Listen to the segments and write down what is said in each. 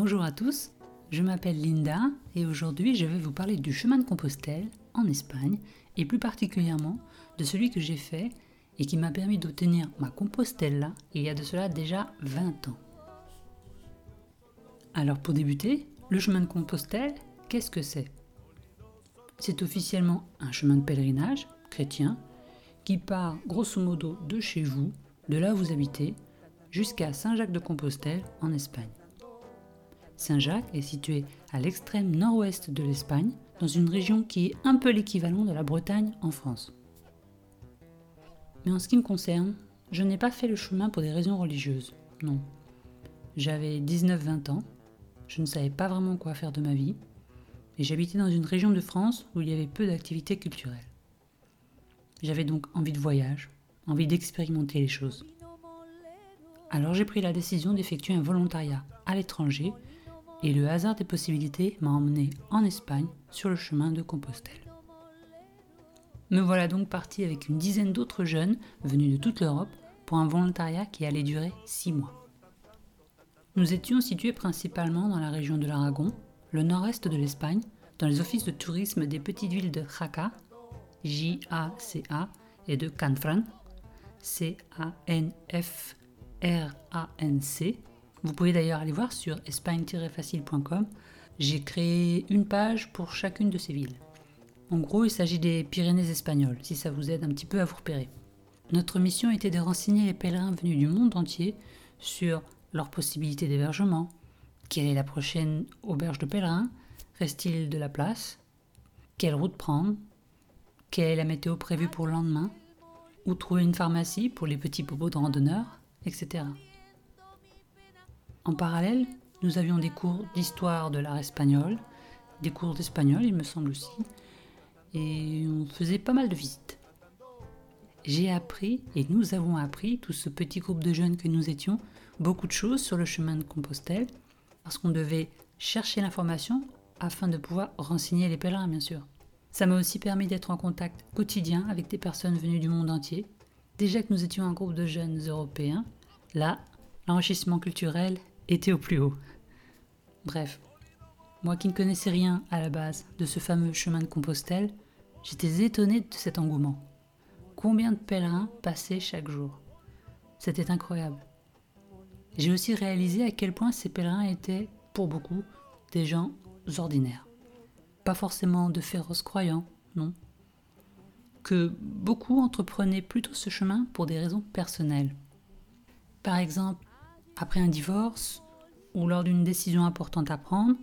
Bonjour à tous, je m'appelle Linda et aujourd'hui je vais vous parler du chemin de Compostelle en Espagne et plus particulièrement de celui que j'ai fait et qui m'a permis d'obtenir ma Compostelle il y a de cela déjà 20 ans. Alors pour débuter, le chemin de Compostelle, qu'est-ce que c'est? C'est officiellement un chemin de pèlerinage chrétien qui part grosso modo de chez vous, de là où vous habitez, jusqu'à Saint-Jacques de Compostelle en Espagne. Saint-Jacques est situé à l'extrême nord-ouest de l'Espagne, dans une région qui est un peu l'équivalent de la Bretagne en France. Mais en ce qui me concerne, je n'ai pas fait le chemin pour des raisons religieuses, non. J'avais 19-20 ans, je ne savais pas vraiment quoi faire de ma vie, et j'habitais dans une région de France où il y avait peu d'activités culturelles. J'avais donc envie de voyage, envie d'expérimenter les choses. Alors j'ai pris la décision d'effectuer un volontariat à l'étranger et le hasard des possibilités m'a emmené en Espagne sur le chemin de Compostelle. Me voilà donc parti avec une dizaine d'autres jeunes venus de toute l'Europe pour un volontariat qui allait durer six mois. Nous étions situés principalement dans la région de l'Aragon, le nord-est de l'Espagne, dans les offices de tourisme des petites villes de Jaca, J-A-C-A, et de Canfran, C-A-N-F-R-A-N-C, vous pouvez d'ailleurs aller voir sur espagne-facile.com. J'ai créé une page pour chacune de ces villes. En gros, il s'agit des Pyrénées espagnoles, si ça vous aide un petit peu à vous repérer. Notre mission était de renseigner les pèlerins venus du monde entier sur leurs possibilités d'hébergement, quelle est la prochaine auberge de pèlerins, reste-t-il de la place, quelle route prendre, quelle est la météo prévue pour le lendemain, où trouver une pharmacie pour les petits bobos de randonneurs, etc. En parallèle, nous avions des cours d'histoire de l'art espagnol, des cours d'espagnol, il me semble aussi, et on faisait pas mal de visites. J'ai appris, et nous avons appris, tout ce petit groupe de jeunes que nous étions, beaucoup de choses sur le chemin de Compostelle, parce qu'on devait chercher l'information afin de pouvoir renseigner les pèlerins, bien sûr. Ça m'a aussi permis d'être en contact quotidien avec des personnes venues du monde entier. Déjà que nous étions un groupe de jeunes européens, là, l'enrichissement culturel était au plus haut. Bref, moi qui ne connaissais rien à la base de ce fameux chemin de Compostelle, j'étais étonné de cet engouement. Combien de pèlerins passaient chaque jour C'était incroyable. J'ai aussi réalisé à quel point ces pèlerins étaient, pour beaucoup, des gens ordinaires. Pas forcément de féroces croyants, non. Que beaucoup entreprenaient plutôt ce chemin pour des raisons personnelles. Par exemple, après un divorce ou lors d'une décision importante à prendre,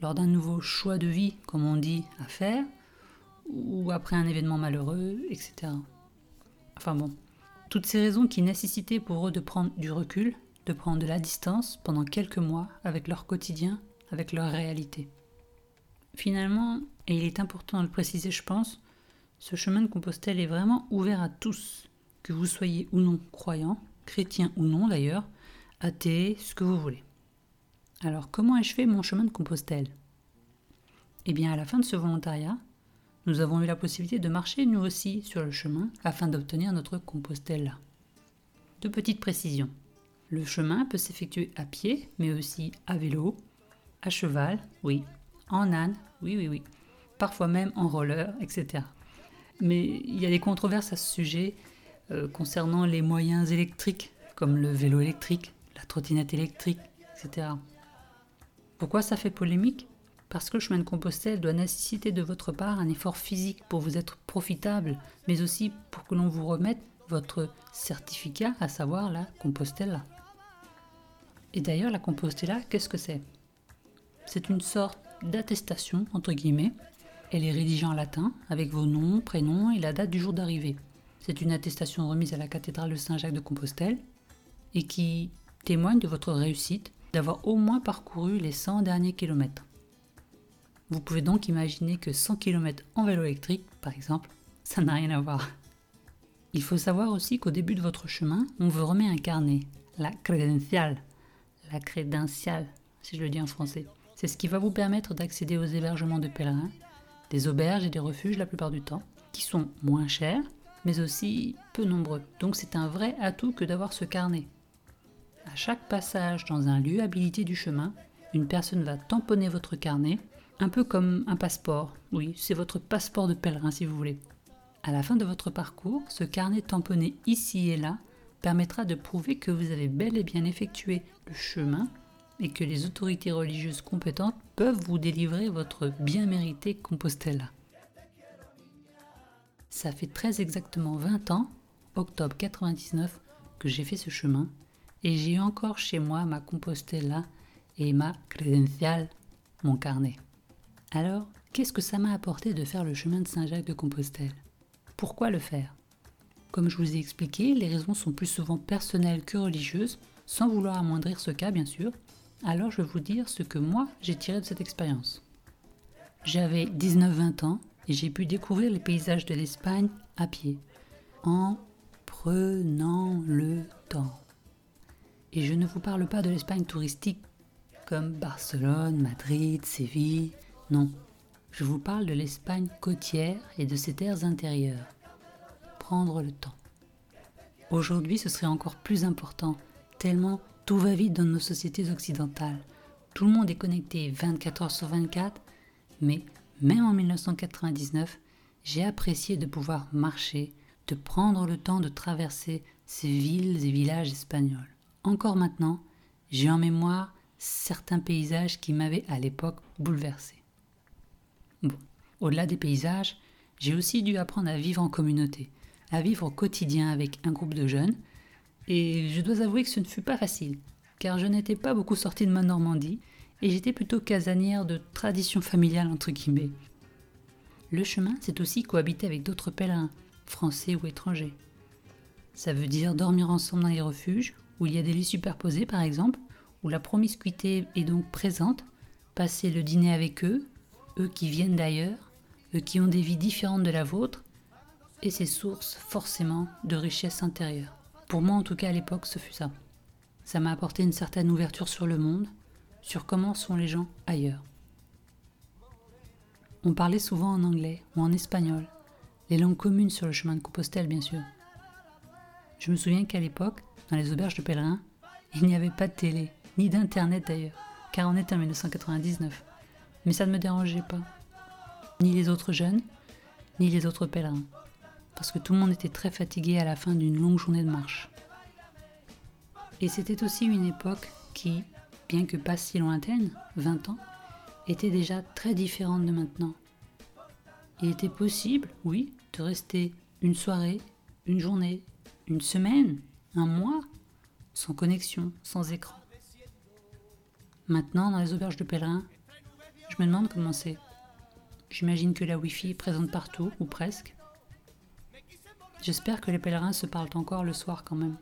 lors d'un nouveau choix de vie, comme on dit, à faire, ou après un événement malheureux, etc. Enfin bon, toutes ces raisons qui nécessitaient pour eux de prendre du recul, de prendre de la distance pendant quelques mois avec leur quotidien, avec leur réalité. Finalement, et il est important de le préciser je pense, ce chemin de Compostelle est vraiment ouvert à tous, que vous soyez ou non croyant, chrétien ou non d'ailleurs, athée, ce que vous voulez. Alors, comment ai-je fait mon chemin de Compostelle? Eh bien, à la fin de ce volontariat, nous avons eu la possibilité de marcher nous aussi sur le chemin afin d'obtenir notre Compostelle. Deux petites précisions. Le chemin peut s'effectuer à pied, mais aussi à vélo, à cheval, oui, en âne, oui, oui, oui, parfois même en roller, etc. Mais il y a des controverses à ce sujet euh, concernant les moyens électriques, comme le vélo électrique, la trottinette électrique, etc. Pourquoi ça fait polémique? Parce que le chemin de Compostelle doit nécessiter de votre part un effort physique pour vous être profitable, mais aussi pour que l'on vous remette votre certificat, à savoir la Compostella. Et d'ailleurs, la Compostella, qu'est-ce que c'est? C'est une sorte d'attestation, entre guillemets. Elle est rédigée en latin, avec vos noms, prénoms et la date du jour d'arrivée. C'est une attestation remise à la cathédrale de Saint-Jacques de Compostelle et qui témoigne de votre réussite d'avoir au moins parcouru les 100 derniers kilomètres. Vous pouvez donc imaginer que 100 km en vélo électrique, par exemple, ça n'a rien à voir. Il faut savoir aussi qu'au début de votre chemin, on vous remet un carnet, la crédentiale, la crédentiale, si je le dis en français. C'est ce qui va vous permettre d'accéder aux hébergements de pèlerins, des auberges et des refuges la plupart du temps, qui sont moins chers, mais aussi peu nombreux. Donc c'est un vrai atout que d'avoir ce carnet. À chaque passage dans un lieu habilité du chemin, une personne va tamponner votre carnet, un peu comme un passeport. Oui, c'est votre passeport de pèlerin si vous voulez. À la fin de votre parcours, ce carnet tamponné ici et là permettra de prouver que vous avez bel et bien effectué le chemin et que les autorités religieuses compétentes peuvent vous délivrer votre bien mérité Compostela. Ça fait très exactement 20 ans, octobre 99, que j'ai fait ce chemin et j'ai encore chez moi ma Compostela et ma crédentiale, mon carnet. Alors, qu'est-ce que ça m'a apporté de faire le chemin de Saint-Jacques de Compostelle? Pourquoi le faire? Comme je vous ai expliqué, les raisons sont plus souvent personnelles que religieuses, sans vouloir amoindrir ce cas bien sûr. Alors je vais vous dire ce que moi j'ai tiré de cette expérience. J'avais 19-20 ans et j'ai pu découvrir les paysages de l'Espagne à pied, en prenant le temps. Et je ne vous parle pas de l'Espagne touristique comme Barcelone, Madrid, Séville. Non, je vous parle de l'Espagne côtière et de ses terres intérieures. Prendre le temps. Aujourd'hui, ce serait encore plus important, tellement tout va vite dans nos sociétés occidentales. Tout le monde est connecté 24 heures sur 24, mais même en 1999, j'ai apprécié de pouvoir marcher, de prendre le temps de traverser ces villes et villages espagnols. Encore maintenant, j'ai en mémoire certains paysages qui m'avaient à l'époque bouleversé. Au-delà des paysages, j'ai aussi dû apprendre à vivre en communauté, à vivre au quotidien avec un groupe de jeunes, et je dois avouer que ce ne fut pas facile, car je n'étais pas beaucoup sortie de ma Normandie, et j'étais plutôt casanière de tradition familiale entre guillemets. Le chemin, c'est aussi cohabiter avec d'autres pèlerins, français ou étrangers. Ça veut dire dormir ensemble dans les refuges, où il y a des lits superposés par exemple, où la promiscuité est donc présente, passer le dîner avec eux, eux qui viennent d'ailleurs, eux qui ont des vies différentes de la vôtre, et ces sources forcément de richesse intérieure. Pour moi en tout cas à l'époque ce fut ça. Ça m'a apporté une certaine ouverture sur le monde, sur comment sont les gens ailleurs. On parlait souvent en anglais ou en espagnol, les langues communes sur le chemin de Compostelle bien sûr. Je me souviens qu'à l'époque, dans les auberges de pèlerins, il n'y avait pas de télé, ni d'internet d'ailleurs, car on était en 1999. Mais ça ne me dérangeait pas. Ni les autres jeunes, ni les autres pèlerins. Parce que tout le monde était très fatigué à la fin d'une longue journée de marche. Et c'était aussi une époque qui, bien que pas si lointaine, 20 ans, était déjà très différente de maintenant. Il était possible, oui, de rester une soirée, une journée, une semaine, un mois, sans connexion, sans écran. Maintenant, dans les auberges de pèlerins, je me demande comment c'est. J'imagine que la Wi-Fi est présente partout, ou presque. J'espère que les pèlerins se parlent encore le soir quand même.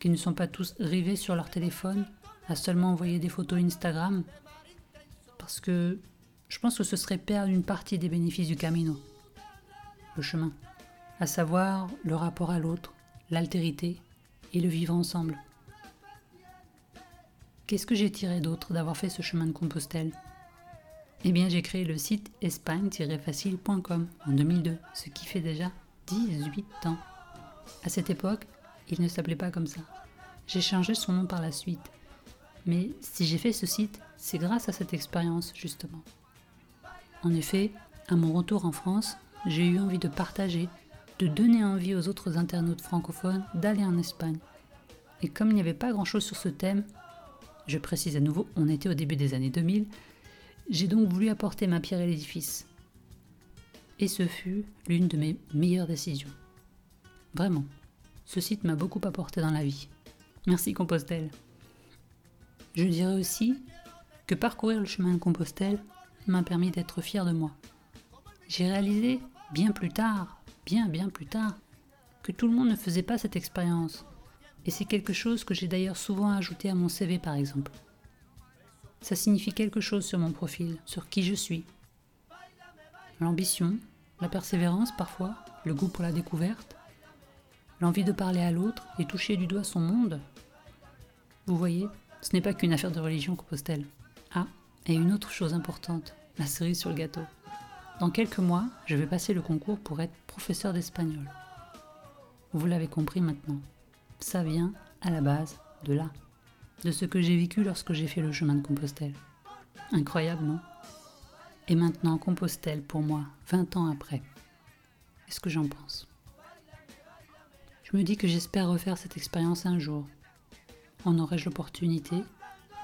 Qu'ils ne sont pas tous rivés sur leur téléphone à seulement envoyer des photos Instagram. Parce que je pense que ce serait perdre une partie des bénéfices du camino. Le chemin. À savoir le rapport à l'autre, l'altérité et le vivre ensemble. Qu'est-ce que j'ai tiré d'autre d'avoir fait ce chemin de Compostelle? Eh bien, j'ai créé le site espagne-facile.com en 2002, ce qui fait déjà 18 ans. À cette époque, il ne s'appelait pas comme ça. J'ai changé son nom par la suite. Mais si j'ai fait ce site, c'est grâce à cette expérience, justement. En effet, à mon retour en France, j'ai eu envie de partager, de donner envie aux autres internautes francophones d'aller en Espagne. Et comme il n'y avait pas grand-chose sur ce thème, je précise à nouveau, on était au début des années 2000. J'ai donc voulu apporter ma pierre à l'édifice. Et ce fut l'une de mes meilleures décisions. Vraiment, ce site m'a beaucoup apporté dans la vie. Merci Compostelle. Je dirais aussi que parcourir le chemin de Compostelle m'a permis d'être fier de moi. J'ai réalisé, bien plus tard, bien bien plus tard, que tout le monde ne faisait pas cette expérience, et c'est quelque chose que j'ai d'ailleurs souvent ajouté à mon CV par exemple. Ça signifie quelque chose sur mon profil, sur qui je suis. L'ambition, la persévérance parfois, le goût pour la découverte, l'envie de parler à l'autre et toucher du doigt son monde. Vous voyez, ce n'est pas qu'une affaire de religion, Compostelle. Ah, et une autre chose importante, la cerise sur le gâteau. Dans quelques mois, je vais passer le concours pour être professeur d'espagnol. Vous l'avez compris maintenant ça vient à la base de là. de ce que j'ai vécu lorsque j'ai fait le chemin de Compostelle. Incroyable, non? Et maintenant, Compostelle, pour moi, 20 ans après. Qu'est-ce que j'en pense? Je me dis que j'espère refaire cette expérience un jour. En aurais-je l'opportunité?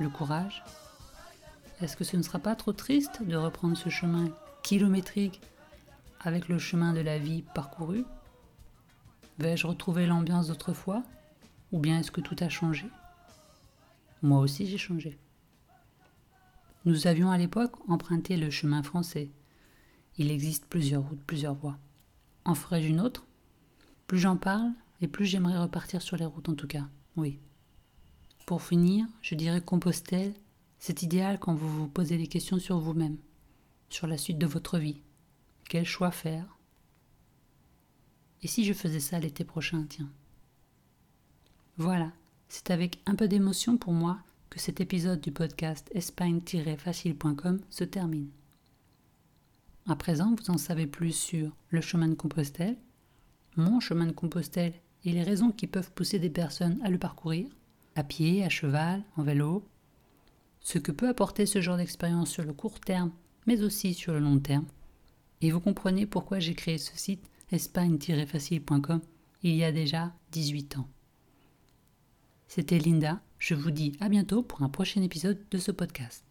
Le courage? Est-ce que ce ne sera pas trop triste de reprendre ce chemin kilométrique avec le chemin de la vie parcouru Vais-je retrouver l'ambiance d'autrefois Ou bien est-ce que tout a changé? Moi aussi j'ai changé. Nous avions à l'époque emprunté le chemin français. Il existe plusieurs routes, plusieurs voies. En ferais-je une autre? Plus j'en parle, et plus j'aimerais repartir sur les routes en tout cas, oui. Pour finir, je dirais Compostelle, c'est idéal quand vous vous posez des questions sur vous-même, sur la suite de votre vie. Quel choix faire? Et si je faisais ça l'été prochain, tiens? Voilà, c'est avec un peu d'émotion pour moi que cet épisode du podcast espagne-facile.com se termine. À présent, vous en savez plus sur le chemin de Compostelle, mon chemin de Compostelle et les raisons qui peuvent pousser des personnes à le parcourir, à pied, à cheval, en vélo, ce que peut apporter ce genre d'expérience sur le court terme, mais aussi sur le long terme. Et vous comprenez pourquoi j'ai créé ce site espagne-facile.com il y a déjà 18 ans. C'était Linda, je vous dis à bientôt pour un prochain épisode de ce podcast.